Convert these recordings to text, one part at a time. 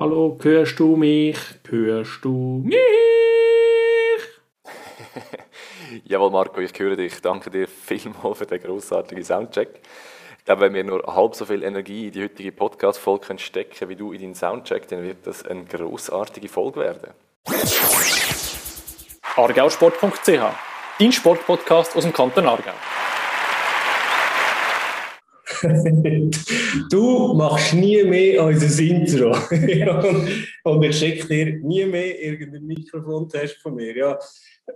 Hallo, hörst du mich? Hörst du mich? Jawohl, Marco, ich höre dich. Danke dir vielmals für den grossartigen Soundcheck. Ich glaube, wenn wir nur halb so viel Energie in die heutige Podcast-Folge stecken wie du in deinen Soundcheck, dann wird das eine grossartige Folge werden. argausport.ch Dein Sportpodcast aus dem Kanton Aargau. du machst nie mehr unser Intro. und ich schicke dir nie mehr irgendeinen Mikrofontest von mir. Ja,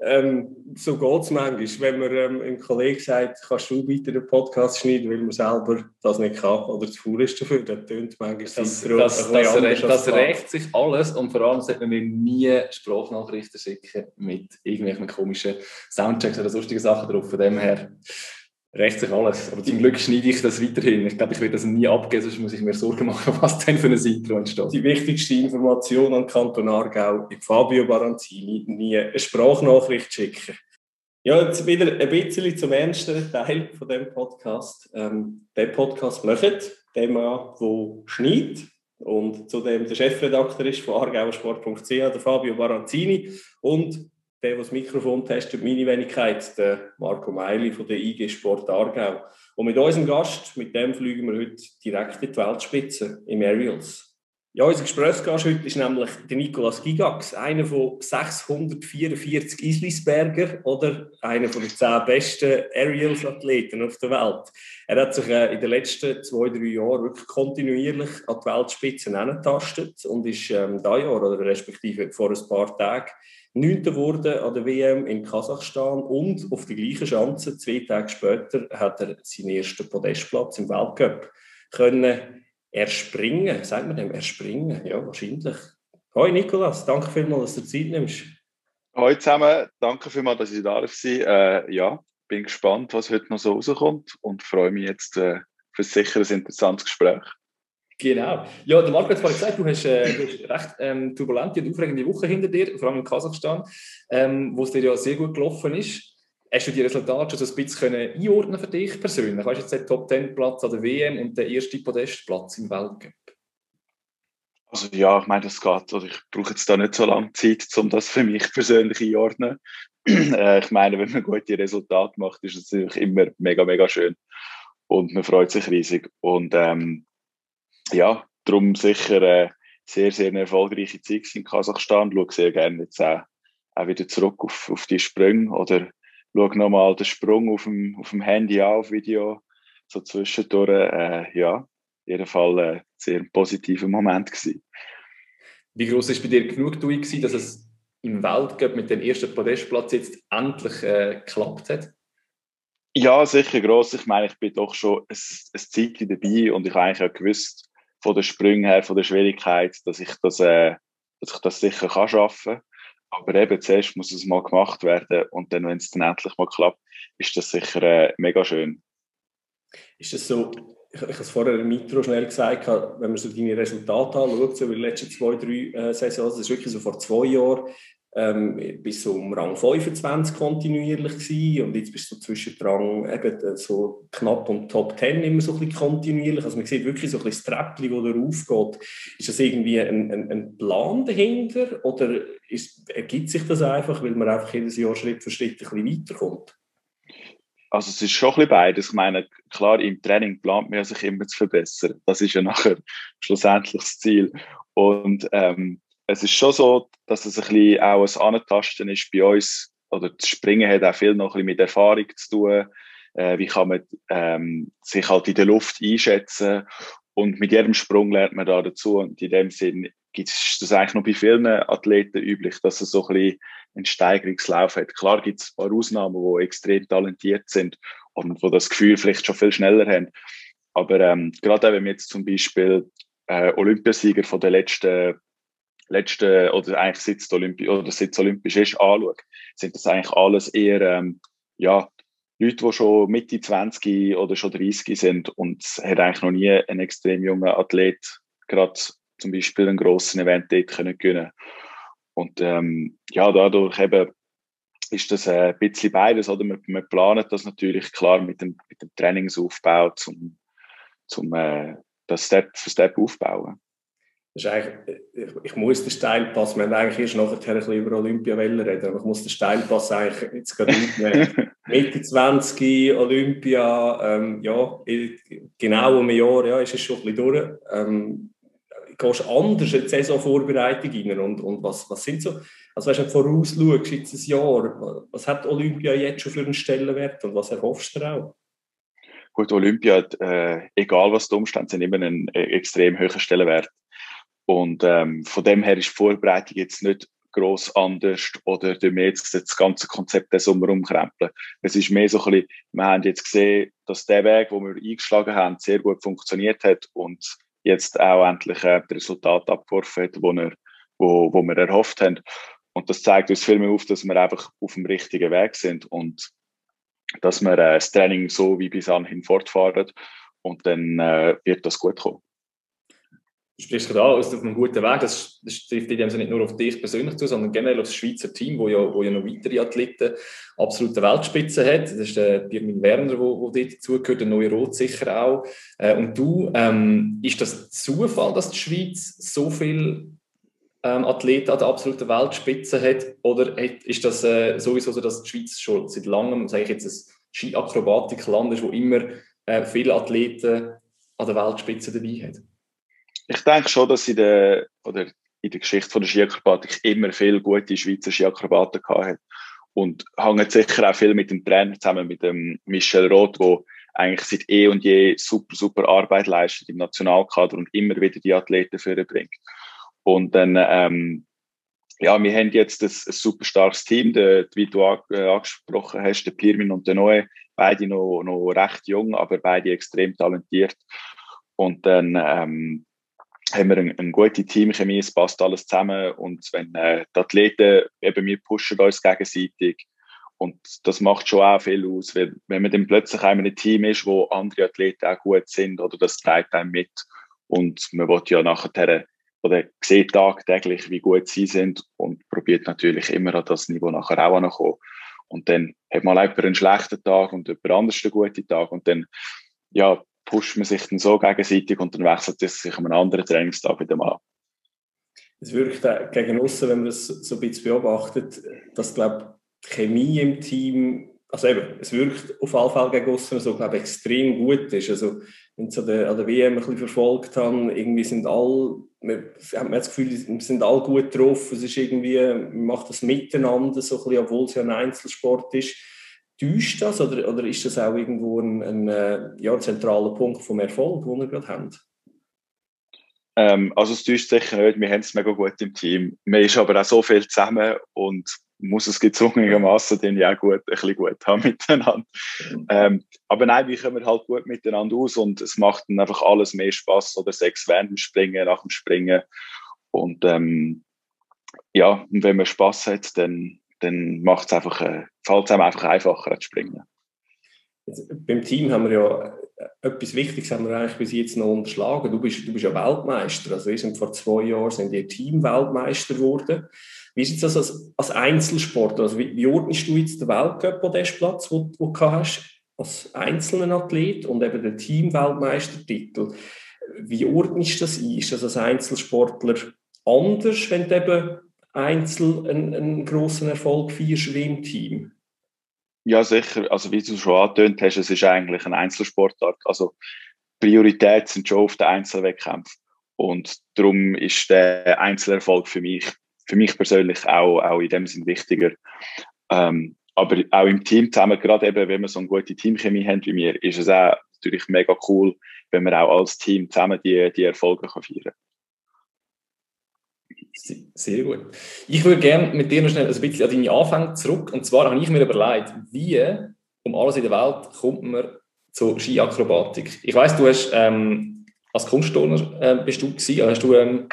ähm, so geht es manchmal. Wenn man ähm, einem Kollegen sagt, kannst du bitte den Podcast schneiden, weil man selber das nicht kann oder zu faul ist dafür, dann tönt manchmal das Das, das, das, recht, das rächt sich alles und vor allem sollte man mir nie Sprachnachrichten schicken mit irgendwelchen komischen Soundchecks oder sonstigen Sachen drauf. Von dem her rächt sich alles. Aber zum Glück schneide ich das weiterhin. Ich glaube, ich werde das nie abgeben, sonst muss ich mir Sorgen machen, was denn für ein Intro entsteht. Die wichtigste Information an Kanton Aargau, ich Fabio Baranzini, nie eine Sprachnachricht schicken. Ja, jetzt wieder ein bisschen zum ernsten Teil von dem Podcast. Ähm, den Podcast möchtet, der Mann, der schneit und zudem der Chefredakteur ist von argauersport.ch, der Fabio Baranzini und der, der das Mikrofon testet, meine Wenigkeit, der Marco Meili von der IG Sport Aargau. Und mit unserem Gast, mit dem fliegen wir heute direkt in die Weltspitze im Aerials. Ja, unser Gesprächsgast heute ist nämlich der Nicolas Gigax, einer von 644 Islisberger oder einer von den zehn besten Aerials-Athleten auf der Welt. Er hat sich äh, in den letzten zwei, drei Jahren wirklich kontinuierlich an die Weltspitze herangetastet und ist ähm, da Jahr oder respektive vor ein paar Tagen Neunter wurde an der WM in Kasachstan und auf der gleichen Schanze, zwei Tage später, hat er seinen ersten Podestplatz im Weltcup können erspringen. Sagt man dem erspringen? Ja, wahrscheinlich. Hoi Nikolas, danke vielmals, dass du Zeit nimmst. Hallo zusammen, danke vielmals, dass ich da sein. Äh, ja, bin gespannt, was heute noch so rauskommt und freue mich jetzt äh, für sicher ein interessantes Gespräch. Genau. Ja, der Marco hat vorhin gesagt, du hast, äh, du hast recht ähm, turbulente und aufregende Woche hinter dir, vor allem in Kasachstan, ähm, wo es dir ja sehr gut gelaufen ist. Hast du die Resultate schon so ein bisschen einordnen für dich persönlich? Weißt du jetzt den Top 10 Platz an der WM und den ersten Podestplatz im Weltcup? Also ja, ich meine, das geht. Also ich brauche jetzt da nicht so lange Zeit, um das für mich persönlich einordnen. äh, ich meine, wenn man gute Resultate macht, ist es natürlich immer mega, mega schön. Und man freut sich riesig. Und ähm, ja, darum sicher äh, sehr, sehr eine erfolgreiche Zeit in Kasachstan. Ich schaue sehr gerne jetzt auch, auch wieder zurück auf, auf die Sprünge oder schaue nochmal den Sprung auf dem, auf dem Handy an, auf Video, so zwischendurch. Äh, ja, in jedem Fall ein äh, sehr positiver Moment gewesen. Wie groß ist bei dir genug gewesen, dass es im Weltcup mit dem ersten Podestplatz jetzt endlich äh, geklappt hat? Ja, sicher gross. Ich meine, ich bin doch schon ein, ein Zeitchen dabei und ich habe eigentlich auch gewusst, von den Sprüngen her, von der Schwierigkeit, dass ich das, äh, dass ich das sicher kann schaffen. Aber eben zuerst muss es mal gemacht werden und dann, wenn es dann endlich mal klappt, ist das sicher äh, mega schön. Ist das so, ich, ich habe es vorher im Intro schnell gesagt, wenn man so deine Resultate anschaut, so über die letzten zwei, drei äh, Saisons, das ist wirklich so vor zwei Jahren, ähm, bis um Rang 25 kontinuierlich gewesen und jetzt bist du zwischen Rang äh, so knapp und Top 10 immer so ein bisschen kontinuierlich. Also man sieht wirklich so ein bisschen das Treppchen, das da raufgeht. Ist das irgendwie ein, ein, ein Plan dahinter oder ist, ergibt sich das einfach, weil man einfach jedes Jahr Schritt für Schritt ein bisschen weiterkommt? Also es ist schon ein bisschen beides. Ich meine, klar, im Training plant man sich immer zu verbessern. Das ist ja nachher schlussendlich das Ziel. Und ähm, es ist schon so, dass es ein bisschen auch ein Antasten ist bei uns. Oder das Springen hat auch viel noch ein bisschen mit Erfahrung zu tun. Äh, wie kann man ähm, sich halt in der Luft einschätzen? Und mit jedem Sprung lernt man da dazu. Und in dem Sinn gibt es das eigentlich noch bei vielen Athleten üblich, dass es so ein bisschen einen Steigerungslauf hat. Klar gibt es ein paar Ausnahmen, die extrem talentiert sind und wo das Gefühl vielleicht schon viel schneller haben. Aber ähm, gerade wenn wir jetzt zum Beispiel äh, Olympiasieger von den letzten letzten, oder eigentlich seit Olympi oder seit Olympisch ist, anschaue, sind das eigentlich alles eher, ähm, ja, Leute, die schon Mitte 20 oder schon 30 sind und es hat eigentlich noch nie ein extrem junger Athlet gerade zum Beispiel einen grossen Event dort können gewinnen Und ähm, ja, dadurch eben ist das ein bisschen beides, oder? Wir, wir planen das natürlich klar mit dem, mit dem Trainingsaufbau zum, zum äh, das Step für Step aufbauen. Das ist eigentlich, ich, muss den Steilpass, wir haben eigentlich erst nachher ein bisschen über Olympia reden, aber ich muss den Steilpass eigentlich jetzt gerade nicht mehr. Mitte 20 Olympia, ähm, ja, genau um ein Jahr, ja, ist es schon ein bisschen durch. Ähm, gehst anders in die Saisonvorbereitung rein und, und was, was sind so, also wenn du vorausschaust, jetzt ein Jahr, was hat Olympia jetzt schon für einen Stellenwert und was erhoffst du auch? Gut, Olympia hat, äh, egal was die Umstände sind, immer einen äh, extrem hohen Stellenwert. Und ähm, von dem her ist die Vorbereitung jetzt nicht gross anders oder wir jetzt das ganze Konzept des Sommer umkrempeln. Es ist mehr so ein bisschen, wir haben jetzt gesehen, dass der Weg, den wir eingeschlagen haben, sehr gut funktioniert hat und jetzt auch endlich äh, das Resultat abgeworfen hat, wo wir, wo, wo wir erhofft haben. Und das zeigt uns viel mehr auf, dass wir einfach auf dem richtigen Weg sind und dass wir äh, das Training so wie bis anhin fortfahren und dann äh, wird das gut kommen. Du sprichst gerade an, auf einem guten Weg. Das, das trifft in dem Sinne nicht nur auf dich persönlich zu, sondern generell auf das Schweizer Team, wo ja, wo ja noch weitere Athleten absolute Weltspitze hat. Das ist der Birmin Werner, der dort dazugehört, der neue Rot sicher auch. Äh, und du, ähm, ist das Zufall, dass die Schweiz so viele ähm, Athleten an der absoluten Weltspitze hat? Oder ist das äh, sowieso so, dass die Schweiz schon seit langem, sage ich jetzt, ein Ski-Akrobatik-Land ist, wo immer äh, viele Athleten an der Weltspitze dabei hat? Ich denke schon, dass in der, oder in der Geschichte von der Skiakrobatik immer viele gute Schweizer Skiakrobaten gehabt hat. Und hängt sicher auch viel mit dem Trainer zusammen, mit dem Michel Roth, der eigentlich seit eh und je super, super Arbeit leistet im Nationalkader und immer wieder die Athleten vorbringt. Und dann, ähm, ja, wir haben jetzt ein, ein super starkes Team, der, wie du äh, angesprochen hast, der Pirmin und der Noe, beide noch, noch recht jung, aber beide extrem talentiert. Und dann ähm, haben wir eine, eine gute Teamchemie, es passt alles zusammen. Und wenn äh, die Athleten, eben wir pushen uns gegenseitig. Und das macht schon auch viel aus, weil wenn man dann plötzlich einmal ein Team ist, wo andere Athleten auch gut sind oder das trägt einem mit. Und man will ja nachher oder sieht tagtäglich, wie gut sie sind und probiert natürlich immer an das Niveau nachher auch anzukommen. Und dann hat man jemand einen schlechten Tag und jemand anders einen guten Tag. Und dann, ja, pusht man sich dann so gegenseitig und dann wechselt es sich an einem anderen Trainingstag wieder mal. Es wirkt gegen außen, wenn man das so ein bisschen beobachtet, dass, glaube die Chemie im Team, also eben, es wirkt auf alle Fälle gegen außen so, glaube extrem gut ist. Also, wenn ich so an der WM ein bisschen verfolgt habe, irgendwie sind alle, man hat das Gefühl, wir sind alle gut drauf, es ist irgendwie, man macht das miteinander, so ein bisschen, obwohl es ja ein Einzelsport ist Täuscht das oder, oder ist das auch irgendwo ein, ein, äh, ja, zentraler Punkt vom Erfolg, den wir gerade haben? Ähm, also es täuscht sicher nicht, wir haben es mega gut im Team. Man ist aber auch so viel zusammen und muss es gezwungenermaßen dann ja auch gut, ein bisschen gut haben miteinander. Ähm, aber nein, wir kommen halt gut miteinander aus und es macht dann einfach alles mehr Spaß oder sechs während dem Springen, nach dem Springen. Und ähm, ja, und wenn man Spaß hat, dann dann macht es einfach, äh, fällt es einem einfach einfacher zu springen. Jetzt, beim Team haben wir ja äh, etwas Wichtiges haben wir eigentlich bis jetzt noch unterschlagen. Du bist, du bist ja Weltmeister. Also wir sind vor zwei Jahren sind die Team-Weltmeister geworden. Wie ist das als, als Einzelsport? Also wie, wie ordnest du jetzt den Weltcup-Podestplatz, den du hast, als einzelner Athlet und eben den Team-Weltmeistertitel? Wie ordnest du das ein? Ist das als Einzelsportler anders, wenn du eben Einzel einen, einen grossen Erfolg feierst wie im? Ja, sicher. Also wie du schon angetönt hast, es ist eigentlich ein Einzelsportart. Also Priorität sind schon auf den Einzelwettkämpfen. Und darum ist der Einzelerfolg für mich, für mich persönlich auch, auch in dem Sinn wichtiger. Ähm, aber auch im Team zusammen, gerade eben, wenn wir so eine gute Teamchemie haben wie mir, ist es auch natürlich mega cool, wenn wir auch als Team zusammen die, die Erfolge feiern können. Sehr gut. Ich würde gerne mit dir noch schnell ein bisschen an deine Anfänge zurück. Und zwar habe ich mir überlegt, wie um alles in der Welt kommt man zur Skiakrobatik. Ich weiß, du hast ähm, als Kunstturner äh, bist du gewesen, also hast du ähm,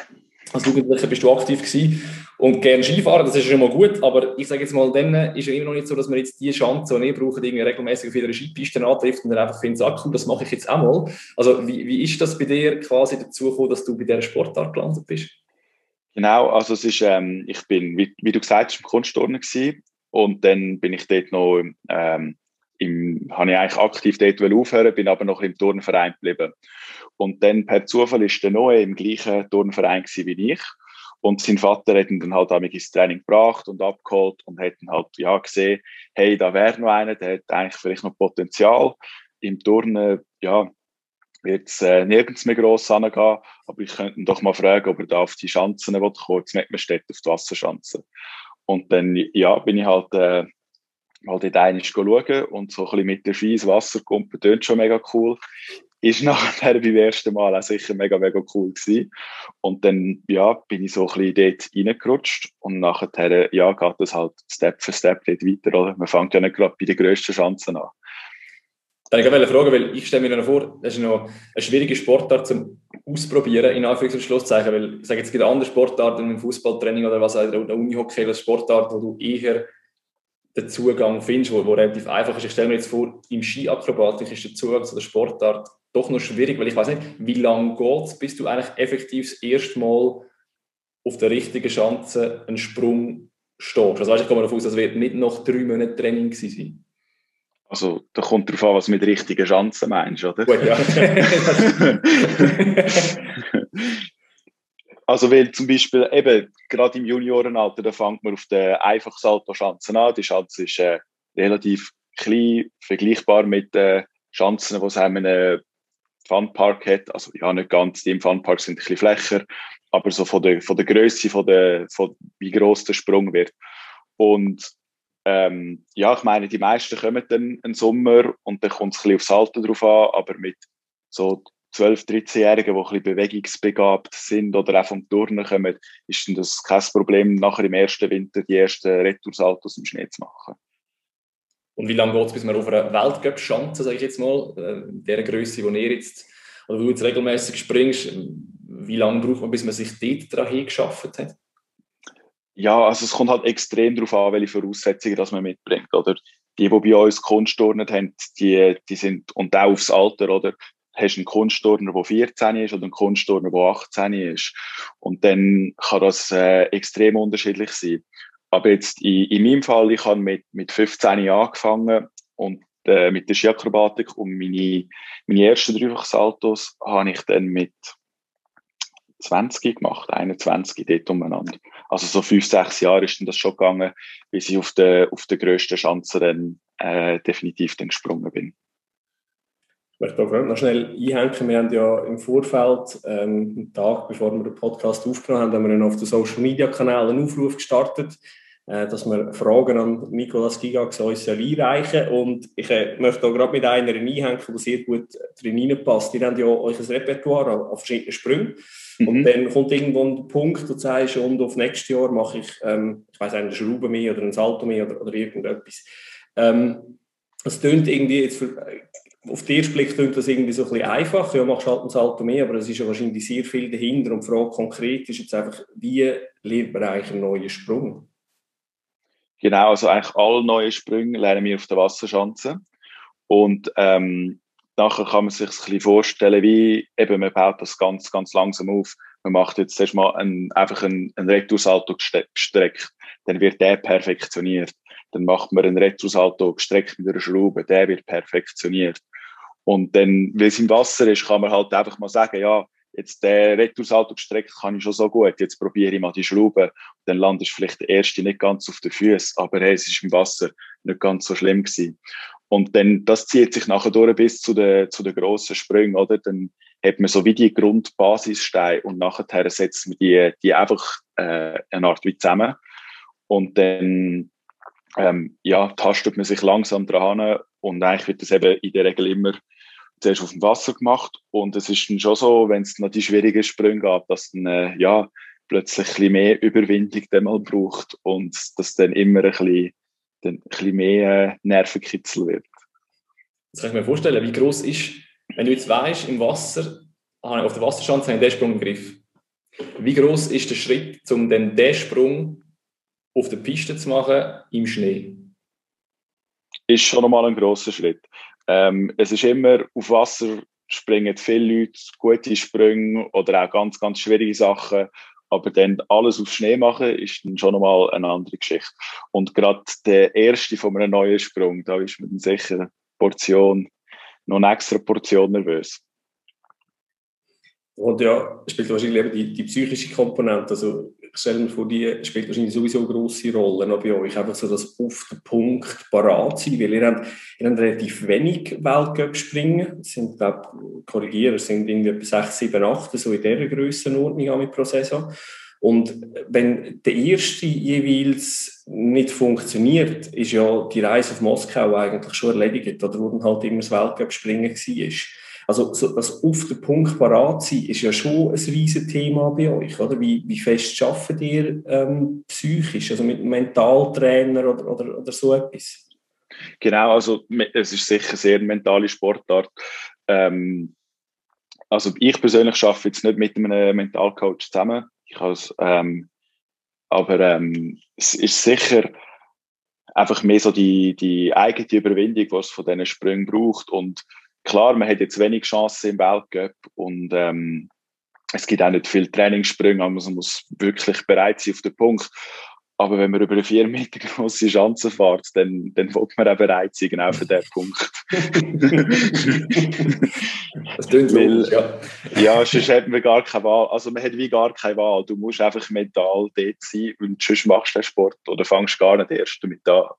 als Jugendlicher bist du aktiv gewesen und gerne Skifahren, das ist schon mal gut, aber ich sage jetzt mal, dann ist ja immer noch nicht so, dass man jetzt die Chance, die ihr braucht, irgendwie regelmäßig auf jeder Skipiste antrifft und dann einfach findet, ah, cool, das mache ich jetzt auch mal. Also wie, wie ist das bei dir quasi dazu gekommen, dass du bei dieser Sportart gelandet bist? Genau, also es ist, ähm, ich bin, wie, wie du gesagt hast, im Kunstturnen gewesen und dann bin ich dort noch ähm, im, habe ich eigentlich aktiv dort aufhören, bin aber noch im Turnverein geblieben. Und dann per Zufall ist der Noe im gleichen Turnverein wie ich. Und sein Vater hat ihn dann halt auch ins Training gebracht und abgeholt und hat dann halt, ja, gesehen, hey, da wäre noch einer, der hat eigentlich vielleicht noch Potenzial. Im Turnen, ja, es äh, nirgends mehr gross angehen, aber ich könnte ihn doch mal fragen, ob er da auf die Schanzen will, kurz mit mir steht, auf die Wasserschanzen. Und dann, ja, bin ich halt, äh, mal dort einmal schauen und so ein bisschen mit der Ski ins Wasser kommen, tönt schon mega cool. Ist nachher beim ersten Mal auch sicher mega, mega cool gewesen. Und dann, ja, bin ich so ein bisschen dort reingerutscht und nachher, ja, geht das halt Step für Step dort weiter, oder? Man fängt ja nicht gerade bei den grössten Chancen an. Ich wollte fragen, weil ich stelle mir noch vor, das ist noch eine schwierige Sportart zum Ausprobieren, in Anführungs- und Schlusszeichen, weil ich sage jetzt, es gibt andere Sportarten, im Fußballtraining oder was, oder Unihockey, das Sportart, wo du eher den Zugang findest, wo, wo relativ einfach ist. Ich stelle mir jetzt vor, im Skiakrobatik ist der Zugang zu der Sportart doch noch schwierig, weil ich weiß nicht, wie lange geht es, bis du eigentlich effektiv das erste Mal auf der richtigen Schanze einen Sprung stehst. Also weißt, ich komme davon aus, das wird nicht noch drei Monate Training sein. Also, da kommt darauf an, was du mit richtigen Chancen meinst, oder? Gut, ja. also, weil zum Beispiel eben, gerade im Juniorenalter, da fängt man auf den einfachen Salto-Schanzen an. Die Schanze ist äh, relativ klein, vergleichbar mit den äh, Schanzen, die es einem einen Funpark hat. Also, ja, nicht ganz, die im Funpark sind ein bisschen flächer, aber so von der, von der Größe, von der, von wie groß der Sprung wird. Und ähm, ja, ich meine, die meisten kommen dann im Sommer und dann kommt es ein bisschen aufs Alter drauf an, aber mit so 12-, 13-Jährigen, die ein bisschen bewegungsbegabt sind oder auch vom Turnen kommen, ist dann das kein Problem, nachher im ersten Winter die ersten Retoursaltos im Schnee zu machen. Und wie lange geht es, bis man auf einer Weltcup-Schanze, sage ich jetzt mal, äh, der Größe, wo ihr jetzt, oder du jetzt regelmäßig springst, wie lange braucht man, bis man sich dort daran geschafft hat? Ja, also es kommt halt extrem darauf an, welche Voraussetzungen das man mitbringt. Oder die, die bei uns Kunstturnen haben, die, die sind, und auch aufs Alter, oder? Hast einen Kunstturner, der 14 ist oder einen Kunstturner, der 18 ist. Und dann kann das äh, extrem unterschiedlich sein. Aber jetzt in, in meinem Fall, ich habe mit, mit 15 angefangen und äh, mit der Skiakrobatik und meine, meine ersten Dreifachsaltos habe ich dann mit 20 gemacht, 21 dort umeinander. Also so fünf, sechs Jahre ist das schon gegangen, bis ich auf der, auf der grössten Schanze dann äh, definitiv dann gesprungen bin. Ich möchte da noch schnell einhängen. Wir haben ja im Vorfeld, ähm, einen Tag bevor wir den Podcast aufgenommen haben, haben wir dann auf den Social Media Kanal einen Aufruf gestartet, dass wir Fragen an Nicolas Gigax uns einreichen Und ich äh, möchte auch gerade mit einer einhängen, die sehr gut drin passt. Ihr habt ja euch ein Repertoire auf verschiedenen Sprüngen. Mhm. Und dann kommt irgendwo ein Punkt, wo du sagst, und auf nächstes Jahr mache ich, ähm, ich weiß eine Schraube mehr oder ein Salto mehr oder, oder irgendetwas. Ähm, das tönt irgendwie jetzt für, auf den ersten Blick klingt das irgendwie so ein bisschen einfach. Ja, machst halt ein Salto mehr, aber es ist ja wahrscheinlich sehr viel dahinter. Und die Frage konkret ist jetzt einfach, wie lernt man eigentlich einen neuen Sprung? Genau, also eigentlich alle neuen Sprünge lernen wir auf der Wasserschanze. Und ähm, nachher kann man sich ein bisschen vorstellen, wie eben man baut das ganz, ganz langsam auf. Man macht jetzt erstmal ein, einfach einen, einen Retoursalto gestreckt, dann wird der perfektioniert. Dann macht man einen Retoursalto gestreckt mit einer Schraube, der wird perfektioniert. Und dann, weil es im Wasser ist, kann man halt einfach mal sagen, ja, jetzt der Retoursalto gestreckt kann ich schon so gut, jetzt probiere ich mal die Schraube. Dann landest du vielleicht der erste nicht ganz auf den Füßen, aber hey, es ist im Wasser nicht ganz so schlimm gewesen. Und dann, das zieht sich nachher durch bis zu den, zu den grossen Sprüngen, oder? Dann hat man so wie die Grundbasissteine und nachher setzt man die, die einfach, äh, eine Art wie zusammen. Und dann, ähm, ja, tastet man sich langsam dran und eigentlich wird das eben in der Regel immer zuerst auf dem Wasser gemacht und es ist dann schon so, wenn es noch die schwierigen Sprünge gab, dass dann, äh, ja, plötzlich ein bisschen mehr Überwindung dann mal braucht und das dann immer ein bisschen, dann ein bisschen mehr äh, Nervenkitzel wird. Das kann ich mir vorstellen, wie groß ist, wenn du jetzt weißt, im Wasser, auf der Wasserschanze habe ich den Sprung im Griff. Wie groß ist der Schritt, um dann den Sprung auf der Piste zu machen im Schnee? Ist schon nochmal ein großer Schritt. Ähm, es ist immer auf Wasser springen viele Leute gute Sprünge oder auch ganz, ganz schwierige Sachen. Aber dann alles auf Schnee machen, ist dann schon nochmal eine andere Geschichte. Und gerade der erste von einem neuen Sprung, da ist man sicher eine Portion, noch eine extra Portion nervös. Und ja, spielt wahrscheinlich eben die, die psychische Komponente. Also, ich stelle mir vor, die spielt wahrscheinlich sowieso eine grosse Rolle bei euch. Einfach so das auf den Punkt parat sein, weil ihr habt, ihr habt relativ wenig Weltcup springen. Es sind, glaube korrigiere, es sind irgendwie etwa 6, 7, 8, so in dieser Grössenordnung pro Saison. Und wenn der erste jeweils nicht funktioniert, ist ja die Reise auf Moskau eigentlich schon erledigt, oder wo dann halt immer das Weltcup springen war. Also so, das auf den Punkt parat sein ist ja schon ein riesiges Thema bei euch, oder? Wie, wie fest arbeitet ihr ähm, psychisch, also mit einem Mentaltrainer oder, oder, oder so etwas? Genau, also es ist sicher sehr eine mentale Sportart. Ähm, also ich persönlich arbeite jetzt nicht mit einem Mentalcoach zusammen. Ich ähm, aber ähm, es ist sicher einfach mehr so die, die eigene Überwindung, was es von diesen Sprüngen braucht und klar, man hat jetzt wenig Chancen im Weltcup und ähm, es gibt auch nicht viele Trainingssprünge, aber man muss wirklich bereit sein auf den Punkt. Aber wenn man über eine vier Meter große Chance fährt, dann, dann wird man auch bereit sein, genau für diesen Punkt. das klingt Weil, ja. Ja, sonst hat man gar keine Wahl. Also man hat wie gar keine Wahl. Du musst einfach mental dort sein und sonst machst du den Sport oder fängst gar nicht erst damit an.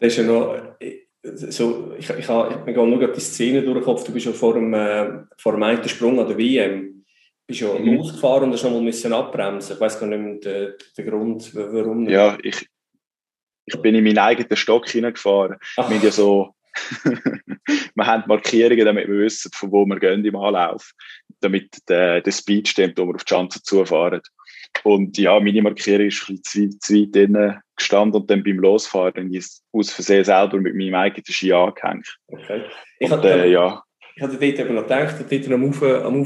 Das ist ja noch so, ich, ich, ich, mir nur gerade die Szene durch Du bist ja vor dem, äh, vor dem einen Sprung an der WM bist ja mhm. losgefahren und hast nochmal müssen abbremsen. Ich weiß gar nicht mehr den, den Grund, warum. Nicht. Ja, ich, ich bin in meinen eigenen Stock hineingefahren. Wir haben ja so, wir haben Markierungen, damit wir wissen, von wo wir gehen im Anlauf, damit der, der Speed stimmt, wo wir auf die Chance zufahren. Und ja, meine Markierung ist ein bisschen zu, zu weit innen gestanden und dann beim Losfahren ist aus Versehen selber mit meinem eigenen Ski angehängt. Okay. Ich und, äh, ja. Ich hatte dort eben noch gedacht, dass du dort am, Auf am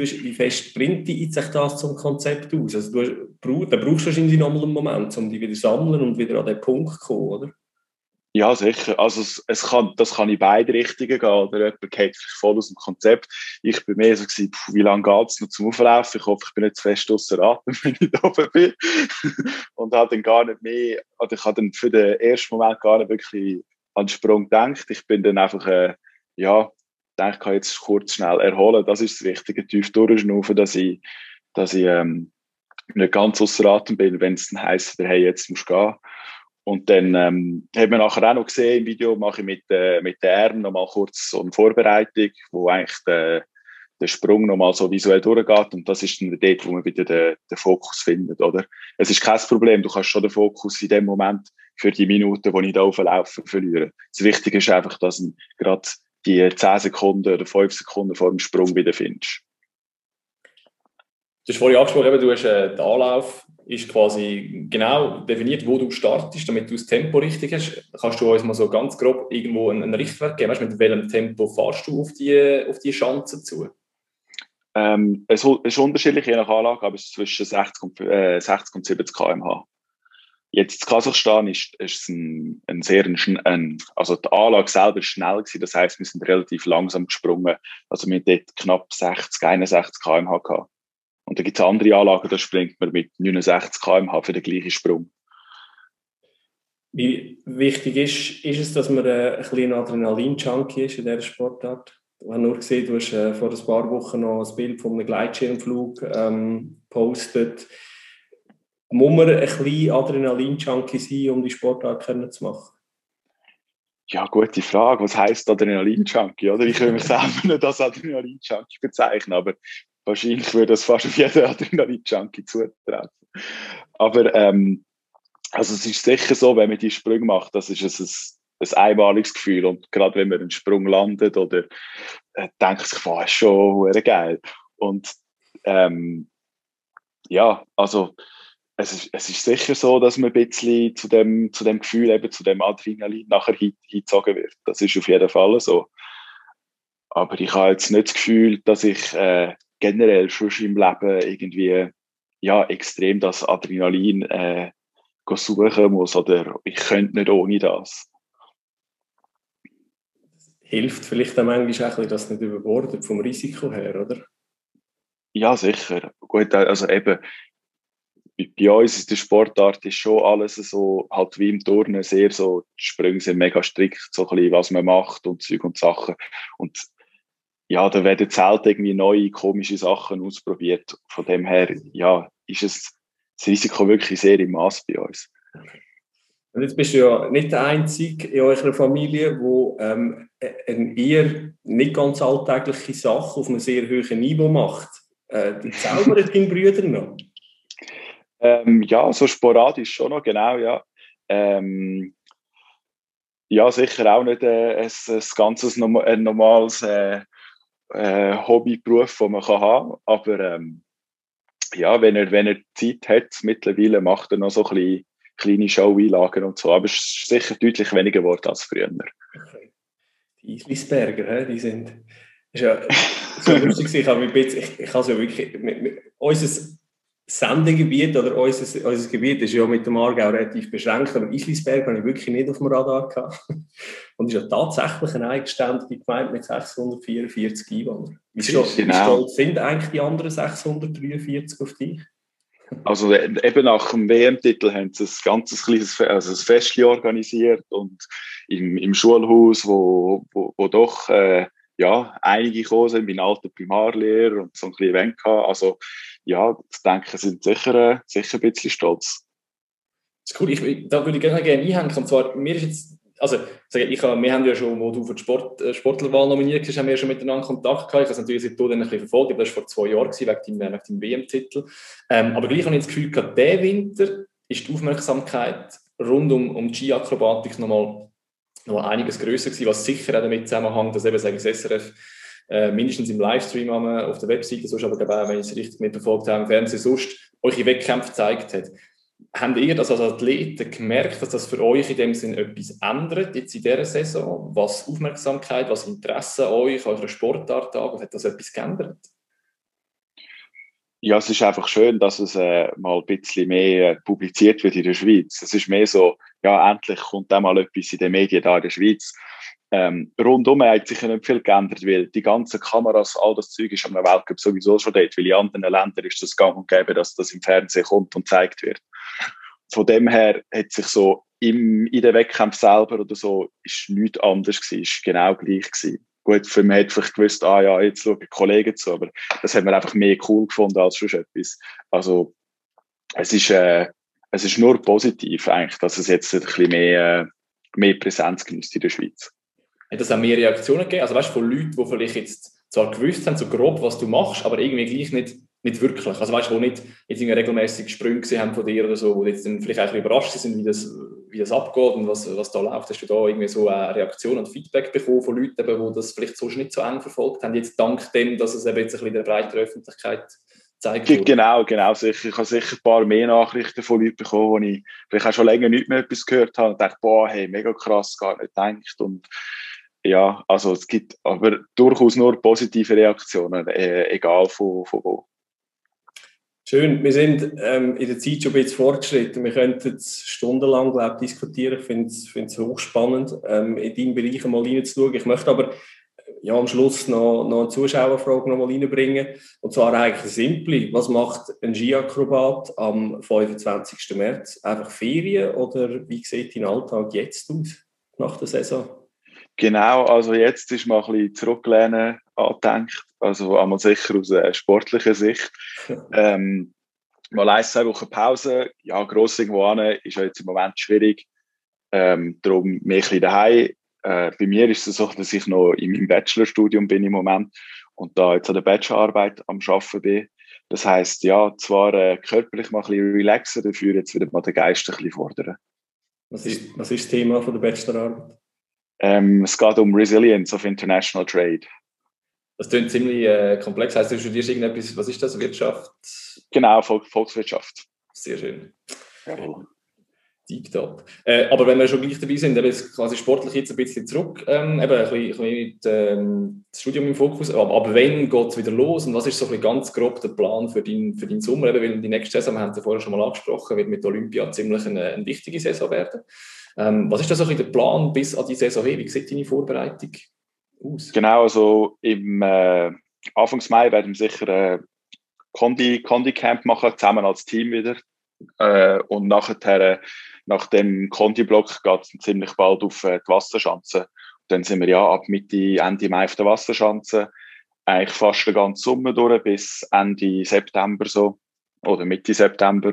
warst, wie fest bringt dich sich das zum Konzept aus? Also du da brauchst du wahrscheinlich noch einen Moment, um dich wieder zu sammeln und wieder an den Punkt zu kommen, oder? Ja, sicher. Also es, es kann, das kann in beide Richtungen gehen. Oder jemand geht voll aus dem Konzept. Ich bin mehr so gewesen, wie lange geht's noch zum Auflaufen? Ich hoffe, ich bin nicht zu fest außer Atem, wenn ich da oben bin. und habe dann gar nicht mehr, oder ich habe dann für den ersten Moment gar nicht wirklich an den Sprung gedacht. Ich bin dann einfach, äh, ja, denke, ich kann jetzt kurz schnell erholen. Das ist das Richtige, tief durchschnaufen, dass ich, dass ich, ähm, nicht ganz außer Atem bin, wenn es dann heisst, hey, jetzt musst du gehen. Und dann ähm, hat man nachher auch noch gesehen im Video, mache ich mit, äh, mit den Armen nochmal kurz so eine Vorbereitung, wo eigentlich der, der Sprung nochmal so visuell durchgeht. Und das ist dann dort, wo man wieder den, den Fokus findet, oder? Es ist kein Problem, du kannst schon den Fokus in dem Moment für die Minuten, die ich da auflaufe, verlieren. Das Wichtige ist einfach, dass du gerade die 10 Sekunden oder 5 Sekunden vor dem Sprung wieder findest. Du hast vorhin angesprochen, du hast äh, den Anlauf ist quasi genau definiert, wo du startest, damit du das Tempo richtig hast. Kannst du uns mal so ganz grob irgendwo einen, Richtwert geben? Weißt, mit welchem Tempo fährst du auf die, auf die Schanze zu? Ähm, es ist unterschiedlich je nach Anlage, aber es ist zwischen 60 und, äh, 60 und 70 km/h. Jetzt in Kasachstan ist, es ein, ein sehr, ein, also die Anlage selber ist schnell gewesen, das heißt, wir sind relativ langsam gesprungen. Also wir haben dort knapp 60, 61 km/h gehabt. Und da gibt es andere Anlagen, da springt man mit 69 km/h für den gleichen Sprung. Wie wichtig ist, ist es, dass man äh, ein bisschen Adrenalin-Junkie ist in dieser Sportart? Ich habe nur gesehen, du hast äh, vor ein paar Wochen noch ein Bild von einem Gleitschirmflug ähm. Muss man ein bisschen Adrenalin-Junkie sein, um die Sportart zu machen? Ja, gute Frage. Was heisst Adrenalin-Junkie? Ich würde mich selber nicht als Adrenalin-Junkie bezeichnen, aber wahrscheinlich würde das fast auf jeden Adrenalin-Junkie zutreffen. Aber ähm, also es ist sicher so, wenn man die Sprünge macht, das ist ein, ein einmaliges Gefühl. Und gerade wenn man einen Sprung landet oder äh, denkt sich, wow, ist schon geil. Und ähm, ja, also es ist, es ist sicher so, dass man ein bisschen zu dem, zu dem Gefühl, eben zu dem Adrenalin nachher hingezogen wird. Das ist auf jeden Fall so. Aber ich habe jetzt nicht das Gefühl, dass ich äh, generell schon im Leben irgendwie ja, extrem das Adrenalin äh, suchen muss oder ich könnte nicht ohne das. Hilft vielleicht auch manchmal auch dass es nicht überbordet vom Risiko her, oder? Ja, sicher. Gut, also eben, bei uns ist die Sportart ist schon alles so, halt wie im Turnen, sehr so, die Sprünge sind mega strikt, so ein bisschen, was man macht und Zeug und Sachen. Und ja, da werden selten irgendwie neue, komische Sachen ausprobiert. Von dem her, ja, ist es das Risiko wirklich sehr im Maß bei uns. Und jetzt bist du ja nicht der Einzige in eurer Familie, wo ähm, eine eher nicht ganz alltägliche Sache auf einem sehr hohen Niveau macht. Äh, du zauberst deinen Brüder noch? Ähm, ja, so sporadisch schon noch, genau, ja. Ähm, ja, sicher auch nicht äh, ein, ein ganzes ein normales äh, äh, Hobbyberuf, den man kann haben kann. Aber ähm, ja, wenn er, wenn er Zeit hat, mittlerweile macht er noch so ein bisschen kleine Show-Einlagen und so. Aber es ist sicher deutlich weniger geworden als früher. Okay. Die Islisberger, die sind. ist ja so lustig. Ich habe ich, ich, ich habe ja wirklich. Mit, mit, unser Sendegebiet oder unser, unser Gebiet ist ja mit dem Aargau relativ beschränkt, aber Islisberg habe ich wirklich nicht auf dem Radar gehabt. Und ist ja tatsächlich eine eigenständige Gemeinde mit 644 Einwohnern. Wie, stolz, genau. wie stolz sind eigentlich die anderen 643 auf dich? Also e-, eben nach dem WM-Titel haben sie ein ganzes kleines also ein Festchen organisiert und im, im Schulhaus, wo, wo, wo doch äh, ja, einige gekommen sind, mein alter Primarlehrer und so ein bisschen Event gehabt. Also ja, ich denke, sind sicher, äh, sicher ein bisschen stolz. Das ist cool. Ich, da würde ich gerne, einhängen. Und zwar, mir ist jetzt also ich wir haben ja schon, wo du für die Sport, äh, Sportlerwahl nominiert hast, haben wir schon miteinander Kontakt gehabt. Ich habe es natürlich seitdem ein bisschen verfolgt, aber das war vor zwei Jahren wegen deinem, deinem WM-Titel. Ähm, aber gleich habe ich das Gefühl gehabt, der Winter ist die Aufmerksamkeit rund um, um die Ski-Akrobatik nochmal, nochmal einiges grösser gewesen, was sicher auch damit zusammenhängt, dass eben sagen das SRF äh, mindestens im Livestream auf der Webseite, sonst aber auch, wenn ich es richtig mitverfolgt habe, im Fernsehen sonst eure Wettkämpfe gezeigt hat. Habt ihr das als Athleten gemerkt, dass das für euch in dem Sinn etwas ändert, jetzt in dieser Saison? Was Aufmerksamkeit, was Interesse an euch, eurer Sportart angeht, hat das etwas geändert? Ja, es ist einfach schön, dass es äh, mal ein bisschen mehr äh, publiziert wird in der Schweiz. Es ist mehr so, ja, endlich kommt auch mal etwas in den Medien da in der Schweiz. Ähm, rundum hat sich nicht viel geändert, weil die ganzen Kameras, all das Zeug ist am Weltcup sowieso schon dort, weil in anderen Ländern ist das gang und gäbe, dass das im Fernsehen kommt und gezeigt wird. Von dem her hat sich so im, in den Wettkämpfen selber oder so ist nichts anderes gewesen, ist genau gleich gewesen. Gut, für mich hat vielleicht gewusst, ah ja, jetzt schauen Kollegen zu, aber das hat man einfach mehr cool gefunden als schon etwas. Also, es ist, äh, es ist nur positiv eigentlich, dass es jetzt ein bisschen mehr, äh, mehr Präsenz genießt in der Schweiz hat es auch mehr Reaktionen gegeben? Also weißt du, von Leuten, die vielleicht jetzt zwar gewusst haben, so grob, was du machst, aber irgendwie gleich nicht, nicht wirklich. Also weißt du, die nicht jetzt regelmäßig Sprünge haben von dir oder so, wo jetzt dann vielleicht auch überrascht sind, wie das, wie das abgeht und was, was da läuft. Hast du da irgendwie so eine Reaktion und Feedback bekommen von Leuten, die das vielleicht sonst nicht so eng verfolgt haben, jetzt dank dem, dass es eben jetzt ein bisschen der breiteren Öffentlichkeit zeigt wurde? Genau, genau. Sicher. Ich habe sicher ein paar mehr Nachrichten von Leuten bekommen, wo ich vielleicht auch schon länger nicht mehr etwas gehört habe und dachte, boah, hey, mega krass, gar nicht gedacht und ja, also es gibt aber durchaus nur positive Reaktionen, äh, egal von, von wo. Schön, wir sind ähm, in der Zeit schon ein bisschen fortgeschritten. Wir könnten stundenlang glaub, diskutieren. Ich finde es hochspannend, ähm, in deinen Bereich mal reinzuschauen. Ich möchte aber ja, am Schluss noch, noch eine Zuschauerfrage noch mal reinbringen. Und zwar eigentlich eine simple. Was macht ein Skiakrobat am 25. März? Einfach Ferien oder wie sieht dein Alltag jetzt aus nach der Saison? Genau, also jetzt ist mal ein bisschen zurücklehnen angedenkt, also einmal sicher aus einer sportlichen Sicht. ähm, mal ein, zwei Wochen Pause, ja, gross irgendwo an, ist ja jetzt im Moment schwierig, ähm, darum mehr ein bisschen daheim. Äh, bei mir ist es so, dass ich noch in meinem Bachelorstudium bin im Moment und da jetzt an der Bachelorarbeit am Arbeiten bin. Das heisst, ja, zwar äh, körperlich mal ein bisschen relaxen, dafür jetzt wieder mal den Geist ein bisschen fordern. Was ist, was ist das Thema von der Bachelorarbeit? Ähm, es geht um Resilience of International Trade. Das klingt ziemlich äh, komplex. Heißt, du studierst irgendetwas, was ist das? Wirtschaft? Genau, Volk, Volkswirtschaft. Sehr schön. Jawohl. Deep Top. Äh, aber wenn wir schon gleich dabei sind, eben quasi sportlich jetzt ein bisschen zurück, ähm, eben ein bisschen, ein bisschen mit, ähm, das Studium im Fokus, aber ab wann geht es wieder los und was ist so ein ganz grob der Plan für deinen für dein Sommer? Eben, weil die nächste Saison, wir haben es ja vorher schon mal angesprochen, wird mit Olympia ziemlich eine, eine wichtige Saison werden. Ähm, was ist da so ein der Plan bis an die Saison hin? Wie sieht deine Vorbereitung aus? Genau, also im äh, Anfangs Mai werden wir sicher äh, Condi, Condi Camp machen, zusammen als Team wieder. Äh, und nachher, nach dem Condi-Block geht es ziemlich bald auf äh, die Wasserschanze. dann sind wir ja ab Mitte, Ende Mai auf der Wasserschanze. Eigentlich fast den ganzen Sommer durch bis Ende September so. Oder Mitte September.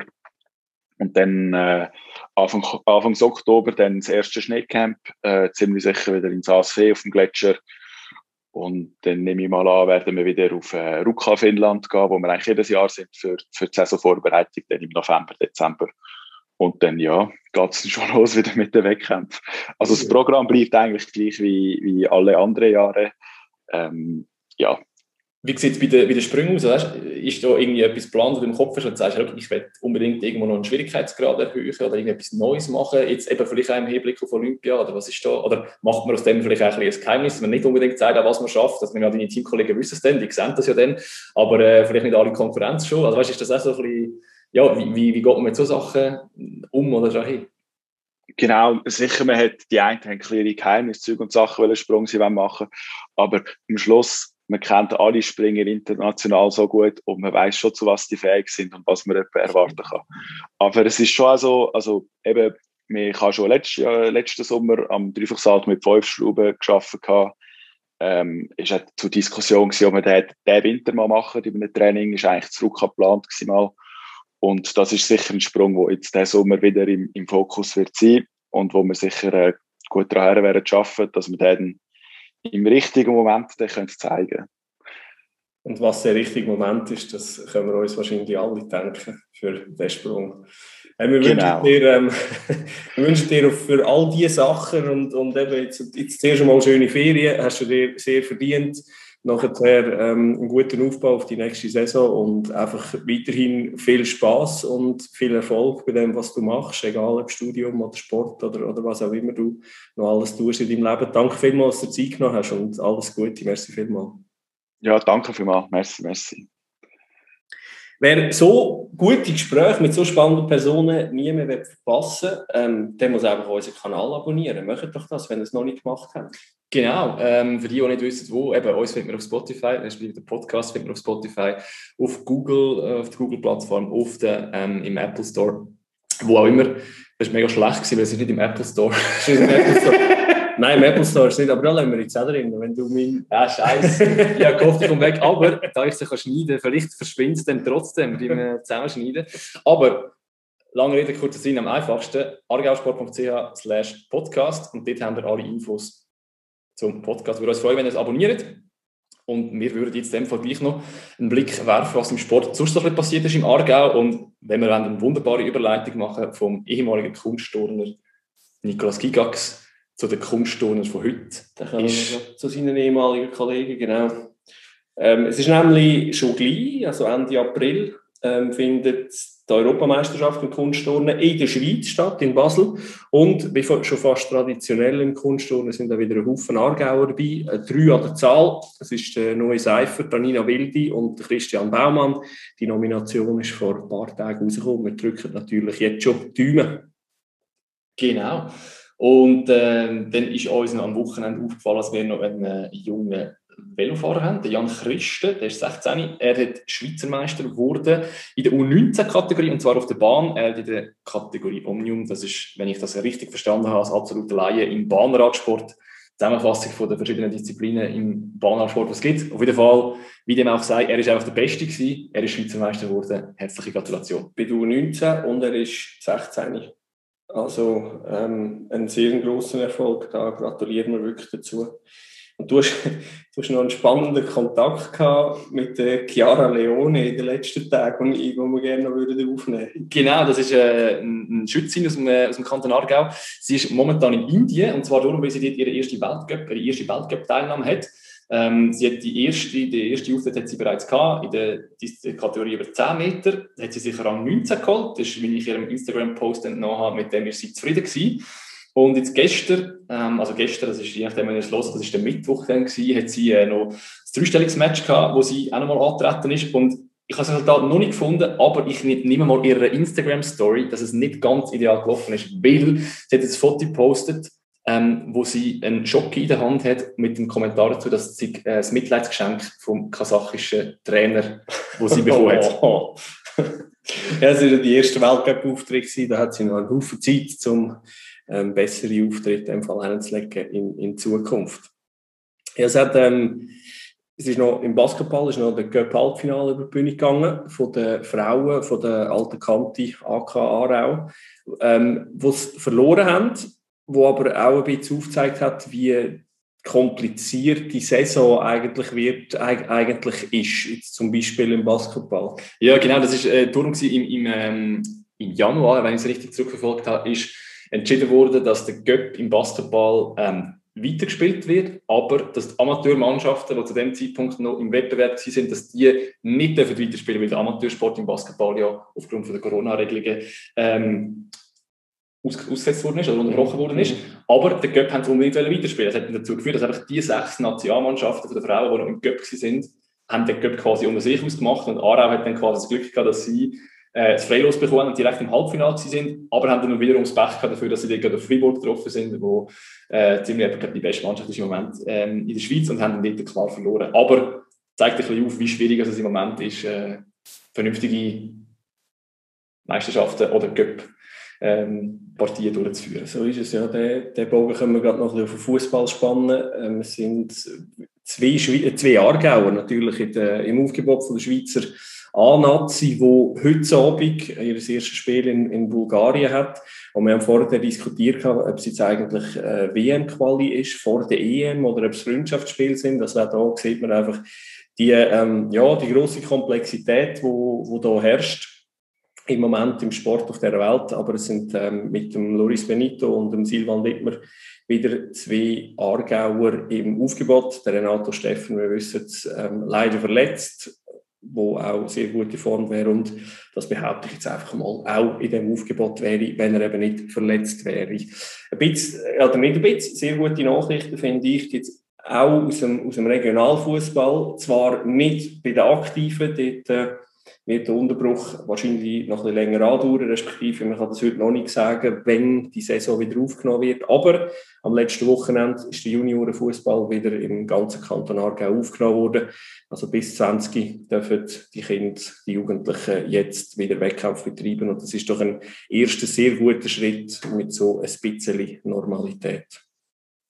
Und dann äh, Anfang, Anfang Oktober dann das erste Schneecamp, äh, ziemlich sicher wieder ins ASV auf dem Gletscher. Und dann nehme ich mal an, werden wir wieder auf äh, Rukka, Finnland gehen, wo wir eigentlich jedes Jahr sind für, für die Saisonvorbereitung, dann im November, Dezember. Und dann, ja, geht es schon los wieder mit den Wettkämpfen. Also das Programm bleibt eigentlich gleich wie, wie alle anderen Jahre. Ähm, ja, wie sieht es bei den, bei den Sprüngen aus? Weißt, ist da irgendwie etwas geplant, du im Kopf hast und sagst, ich will unbedingt irgendwo noch einen Schwierigkeitsgrad erhöhen oder irgendetwas Neues machen, jetzt eben vielleicht auch im Hinblick auf Olympia oder was ist da? Oder macht man aus dem vielleicht auch ein, ein Geheimnis, dass man nicht unbedingt sagt, was man schafft, dass man ja deine Teamkollegen wissen es dann, die sehen das ja dann, aber äh, vielleicht nicht alle Konkurrenz schon. Also weißt, ist das auch so ein bisschen, ja, wie, wie, geht man mit so Sachen um oder so hin? Genau, sicher, man hat die einen haben klare Geheimnisse, und Sachen, welche Sprung sie machen aber am Schluss man kennt alle Springer international so gut und man weiß schon, zu was die fähig sind und was man erwarten kann. Aber es ist schon so, also eben, ich habe schon letztes, ja, letzten Sommer am Dreifachsalt mit fünf Schrauben geschaffen ähm, ist auch zur Diskussion gewesen, ob man den, den Winter mal machen in einem Training, ist eigentlich zurück geplant mal. Und das ist sicher ein Sprung, der jetzt diesen Sommer wieder im, im Fokus wird sein und wo wir sicher äh, gut daran werden schaffen, dass wir den im richtigen Moment dann können zeigen Und was der richtige Moment ist, das können wir uns wahrscheinlich alle denken für den Sprung. Äh, wir, genau. wünschen dir, ähm, wir wünschen dir für all diese Sachen und, und eben jetzt, jetzt zuerst mal schöne Ferien, hast du dir sehr verdient nachher ähm, einen guten Aufbau auf die nächste Saison und einfach weiterhin viel Spaß und viel Erfolg bei dem, was du machst, egal ob Studium oder Sport oder, oder was auch immer du noch alles tust in deinem Leben. Danke vielmals, dass du Zeit genommen hast und alles Gute. Merci vielmals. Ja, danke vielmals. Merci, merci. Wer so gute Gespräche mit so spannenden Personen nie mehr verpassen will, ähm, der muss einfach unseren Kanal abonnieren. Macht doch das, wenn ihr es noch nicht gemacht habt. Genau, ähm, für die, die nicht wissen, wo, eben, uns findet man auf Spotify, respektive den Podcast findet man auf Spotify, auf Google, äh, auf der Google-Plattform, auf der, ähm, im Apple Store, wo auch immer. Das war mega schlecht, gewesen, weil es ist nicht im Apple Store. im Apple Store. Nein, im Apple Store ist nicht, aber da lassen wir jetzt auch drin, wenn du mein... Ja, scheiße. ja, gehofft, ich komme weg. Aber da ich es schneiden kann, vielleicht verschwindet es dann trotzdem beim äh, Zusammenschneiden. Aber lange Rede, kurzer Sinn, am einfachsten argausport.ch slash podcast und dort haben wir alle Infos zum Podcast. Wir würden uns freuen, wenn ihr es abonniert. Und wir würden jetzt in dem Fall gleich noch einen Blick werfen, was im Sport sonst so passiert ist im Aargau. Und wenn wir eine wunderbare Überleitung machen vom ehemaligen Kunstturner Nikolaus Gigax zu den Kunstturnern von heute. Wir zu seinen ehemaligen Kollegen, genau. Ähm, es ist nämlich schon gleich, also Ende April, ähm, findet die Europameisterschaft im Kunstturnen in der Schweiz statt, in Basel. Und wie schon fast traditionell im Kunstturnen sind da wieder ein Haufen Aargauer dabei, äh, drei an der Zahl. Das ist der neue Seifer, Danina Wildi und Christian Baumann. Die Nomination ist vor ein paar Tagen rausgekommen. Wir drücken natürlich jetzt schon die Daumen. Genau. Und äh, dann ist uns am Wochenende aufgefallen, dass wir noch einen äh, jungen Velofahrer haben, der Jan Christen, der ist 16. Er hat Schweizer Meister geworden in der U19-Kategorie und zwar auf der Bahn. Er hat in der Kategorie Omnium, das ist, wenn ich das richtig verstanden habe, als absolute Laie im Bahnradsport. Zusammenfassung von den verschiedenen Disziplinen im Bahnradsport, was es gibt. Auf jeden Fall, wie dem auch sei, er ist einfach der Beste gewesen. Er ist Schweizer Meister geworden. Herzliche Gratulation. Bei der U19 und er ist 16. Also ähm, ein sehr großer Erfolg. Da gratulieren wir wirklich dazu. Und du hast, du hast noch einen spannenden Kontakt gehabt mit der Chiara Leone in den letzten Tagen, die wir gerne noch aufnehmen würden. Genau, das ist äh, eine Schützin aus dem, äh, aus dem Kanton Aargau. Sie ist momentan in Indien, und zwar darum, weil sie dort ihre erste Weltcup, ihre erste Weltcup-Teilnahme hat. Ähm, sie hat die erste, die erste Auftritt hat sie bereits gehabt, in der, der Kategorie über 10 Meter. Da hat sie sich Rang 19 geholt. Das ist, wie ich ihrem Instagram-Post entnommen habe, mit dem ist sie zufrieden gewesen. Und jetzt gestern, ähm, also gestern, das ist je nachdem, wenn ihr es hört, das ist der Mittwoch dann gewesen, hat sie äh, noch das Dreistellungsmatch gehabt, wo sie auch nochmal antreten ist. Und ich habe das Resultat noch nicht gefunden, aber ich nehme mal ihre Instagram-Story, dass es nicht ganz ideal gelaufen ist, weil sie hat jetzt ein Foto gepostet ähm, wo sie einen Schock in der Hand hat mit dem Kommentar dazu, dass sie äh, das Mitleidsgeschenk vom kasachischen Trainer, wo sie bekommen hat. ja, es war die erste Weltcup-Auftritt, da hat sie noch einen Haufen Zeit, um ähm, bessere Auftritte im Fall hinzulegen in, in Zukunft. Ja, es hat, ähm, es ist noch, im Basketball ist noch der Cup-Halbfinale über die Bühne gegangen, von den Frauen, von der alten Kante AK Aarau, ähm, die es verloren haben, wo aber auch ein bisschen aufgezeigt hat, wie kompliziert die Saison eigentlich wird, eigentlich ist, jetzt zum Beispiel im Basketball. Ja, genau, das ist äh, darum im, im, ähm, im Januar, wenn ich es richtig zurückverfolgt habe, ist entschieden worden, dass der Göpp im Basketball ähm, weitergespielt wird, aber dass die Amateurmannschaften, die zu dem Zeitpunkt noch im Wettbewerb sind, dass die nicht dürfen weiterspielen, weil der Amateursport im Basketball ja aufgrund der Corona-Regelungen ähm, aus, ausgesetzt worden ist oder unterbrochen worden ist. Aber der Göpp hat unbedingt weiterspielen. Das hat dazu geführt, dass einfach die sechs Nationalmannschaften der Frauen, die noch im Göpp sind, haben den Göpp quasi unter sich ausgemacht und Aarau hat dann quasi das Glück gehabt, dass sie äh, das Freilos bekommen und direkt im Halbfinale sind, aber haben dann wiederum das Pech dafür, dass sie dort auf Fribourg getroffen sind, wo äh, ziemlich die beste Mannschaft ist im Moment ähm, in der Schweiz und haben dann dort klar verloren. Aber zeigt ein bisschen auf, wie schwierig es im Moment ist, äh, vernünftige Meisterschaften oder Cup ähm, Partien durchzuführen. So ist es ja. Den, den Bogen können wir gerade noch ein bisschen auf den Fußball spannen. Ähm, es sind zwei, Schwe zwei Aargauer natürlich in der, im Aufgebot von der Schweizer A-Nazi, die heute Abend ihr erstes Spiel in, in Bulgarien hat. Und wir haben vorher diskutiert, ob es jetzt eigentlich äh, WM-Quali ist vor der EM oder ob es Freundschaftsspiele sind. Also da sieht man einfach die, ähm, ja, die große Komplexität, wo, wo da herrscht im Moment im Sport auf der Welt. Aber es sind ähm, mit dem Loris Benito und dem Silvan Wittmer wieder zwei Aargauer im Aufgebot. Der Renato Steffen, wir wissen es, ähm, leider verletzt wo auch sehr gute Form wäre und das behaupte ich jetzt einfach mal auch in dem Aufgebot wäre, wenn er eben nicht verletzt wäre. Ein bisschen, oder nicht ein bisschen, sehr gute Nachrichten finde ich jetzt auch aus dem, aus dem Regionalfußball, zwar nicht bei den Aktiven, dort äh, wird der Unterbruch wahrscheinlich noch ein länger andauern, respektive man kann das heute noch nicht sagen, wenn die Saison wieder aufgenommen wird. Aber am letzten Wochenende ist der Juniorenfußball wieder im ganzen Kanton Aargau aufgenommen worden. Also bis 20 dürfen die Kinder, die Jugendlichen jetzt wieder Wettkampf betreiben und das ist doch ein erster sehr guter Schritt mit so ein bisschen Normalität.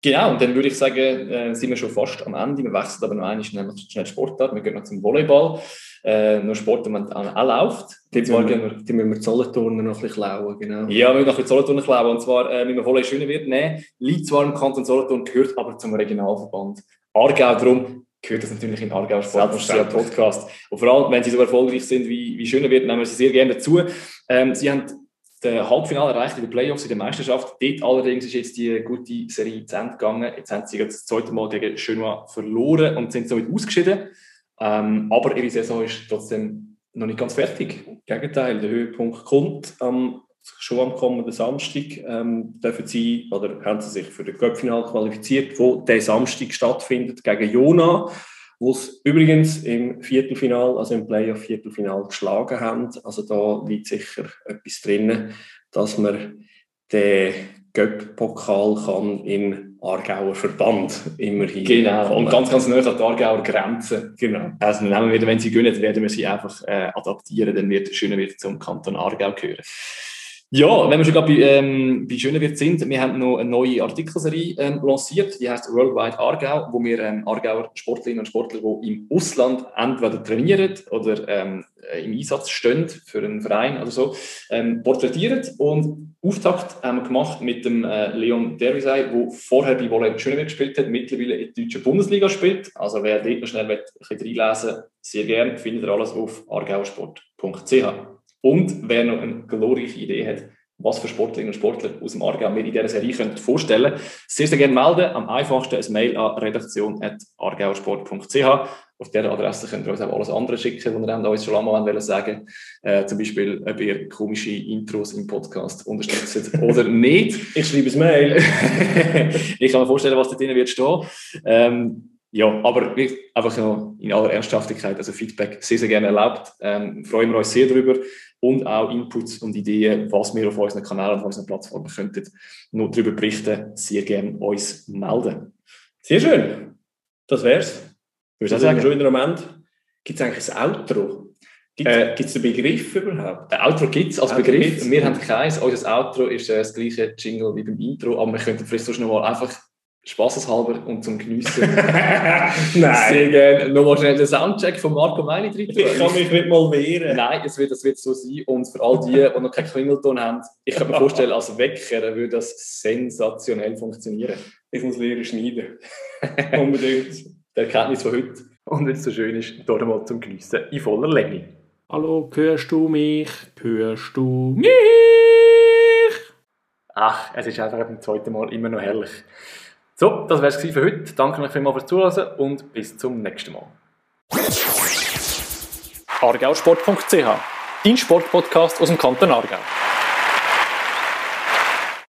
Genau, und dann würde ich sagen, äh, sind wir schon fast am Ende. Wir wechseln aber noch einmal schnell, schnell Sportart. Wir gehen noch zum Volleyball. Äh, noch Sport, der auch läuft. Die, die, müssen, die müssen wir Zollenturnen noch ein bisschen klauen, genau. Ja, wir müssen noch ein bisschen Zollenturnen klauen. Und zwar, äh, wie wir Volley schöner wird, nehmen. Liegt zwar im Kanton Solothurn, gehört aber zum Regionalverband. Aargau, darum gehört das natürlich in Aargau Sport Podcast. Und vor allem, wenn sie so erfolgreich sind wie, wie schöner wird, nehmen wir sie sehr gerne dazu. Ähm, sie haben den Halbfinale erreicht in den Playoffs in der Meisterschaft. Dort allerdings ist jetzt die gute Serie zu Ende gegangen. Jetzt haben sie das zweite Mal gegen Chenois verloren und sind somit ausgeschieden. Ähm, aber ihre Saison ist trotzdem noch nicht ganz fertig. Im Gegenteil, der Höhepunkt kommt am, schon am kommenden Samstag. Ähm, dürfen sie, oder haben sie sich für das Cup-Final qualifiziert, wo der Samstag stattfindet gegen Jona wo es übrigens im Viertelfinal, also im Playoff-Viertelfinal geschlagen haben. Also da liegt sicher etwas drin, dass man den Göpp-Pokal kann im Aargauer Verband immerhin. Genau, und ganz, ganz nahe an die Aargauer Grenze. Genau. Also nehmen wir, wenn sie gönnen, werden wir sie einfach äh, adaptieren, dann wird schöner wird zum Kanton Aargau gehören. Ja, wenn wir schon gerade bei, ähm, bei Schönewirth sind, wir haben noch eine neue Artikelserie ähm, lanciert, die heißt Worldwide Aargau, wo wir ähm, Aargauer Sportlerinnen und Sportler, die im Ausland entweder trainieren oder ähm, im Einsatz stehen für einen Verein oder so, ähm, porträtieren. Und Auftakt haben wir gemacht mit dem äh, Leon Derwisei, der vorher bei Volley Schönewirth gespielt hat, mittlerweile in der deutschen Bundesliga spielt. Also wer dort noch schnell will, ein bisschen reinlesen sehr gerne, findet ihr alles auf argauersport.ch. Und wer noch eine glorreiche Idee hat, was für Sportlerinnen und Sportler aus dem Aargau wir in dieser Serie können vorstellen sehr, sehr gerne melden. Am einfachsten ein Mail an redaktion.argauersport.ch. Auf dieser Adresse könnt ihr uns auch alles andere schicken, was ihr uns schon lange mal sagen äh, Zum Beispiel, ob ihr komische Intros im Podcast unterstützt oder nicht. Ich schreibe ein Mail. ich kann mir vorstellen, was da drin wird stehen. Ähm, ja, aber einfach noch in aller Ernsthaftigkeit, also Feedback sehr, sehr gerne erlaubt. Ähm, freuen wir uns sehr darüber. Und auch Inputs und Ideen, was wir auf unseren Kanälen auf unseren Plattformen könnten noch darüber berichten, sehr gerne uns melden. Sehr schön. Das wär's. Würdest du sagen? Schon am Ende. Gibt es eigentlich ein Outro? Gibt es äh, einen Begriff überhaupt? Ein Outro gibt es als Outro Begriff. Gibt's. Wir haben keins. Unser Outro ist äh, das gleiche Jingle wie beim Intro, aber wir könnten vielleicht so schnell mal einfach spaßeshalber und zum Geniessen. Nein. Sehr gerne. Nochmal schnell den Soundcheck von Marco Meini drin Ich kann mich nicht mal wehren. Nein, es wird, das wird so sein. Und für all die, die noch keinen Klingelton haben, ich kann mir vorstellen, als Wecker würde das sensationell funktionieren. Ich muss lernen schneiden. Unbedingt. Die Erkenntnis von heute. Und wenn es so schön ist, dort mal zum Geniessen in voller Länge. Hallo, hörst du mich? Hörst du mich? Ach, es ist einfach beim zweiten Mal immer noch herrlich. So, das wäre es für heute. Danke euch vielmals fürs Zuhören und bis zum nächsten Mal. argausport.ch Dein Sportpodcast aus dem Kanton Aargau.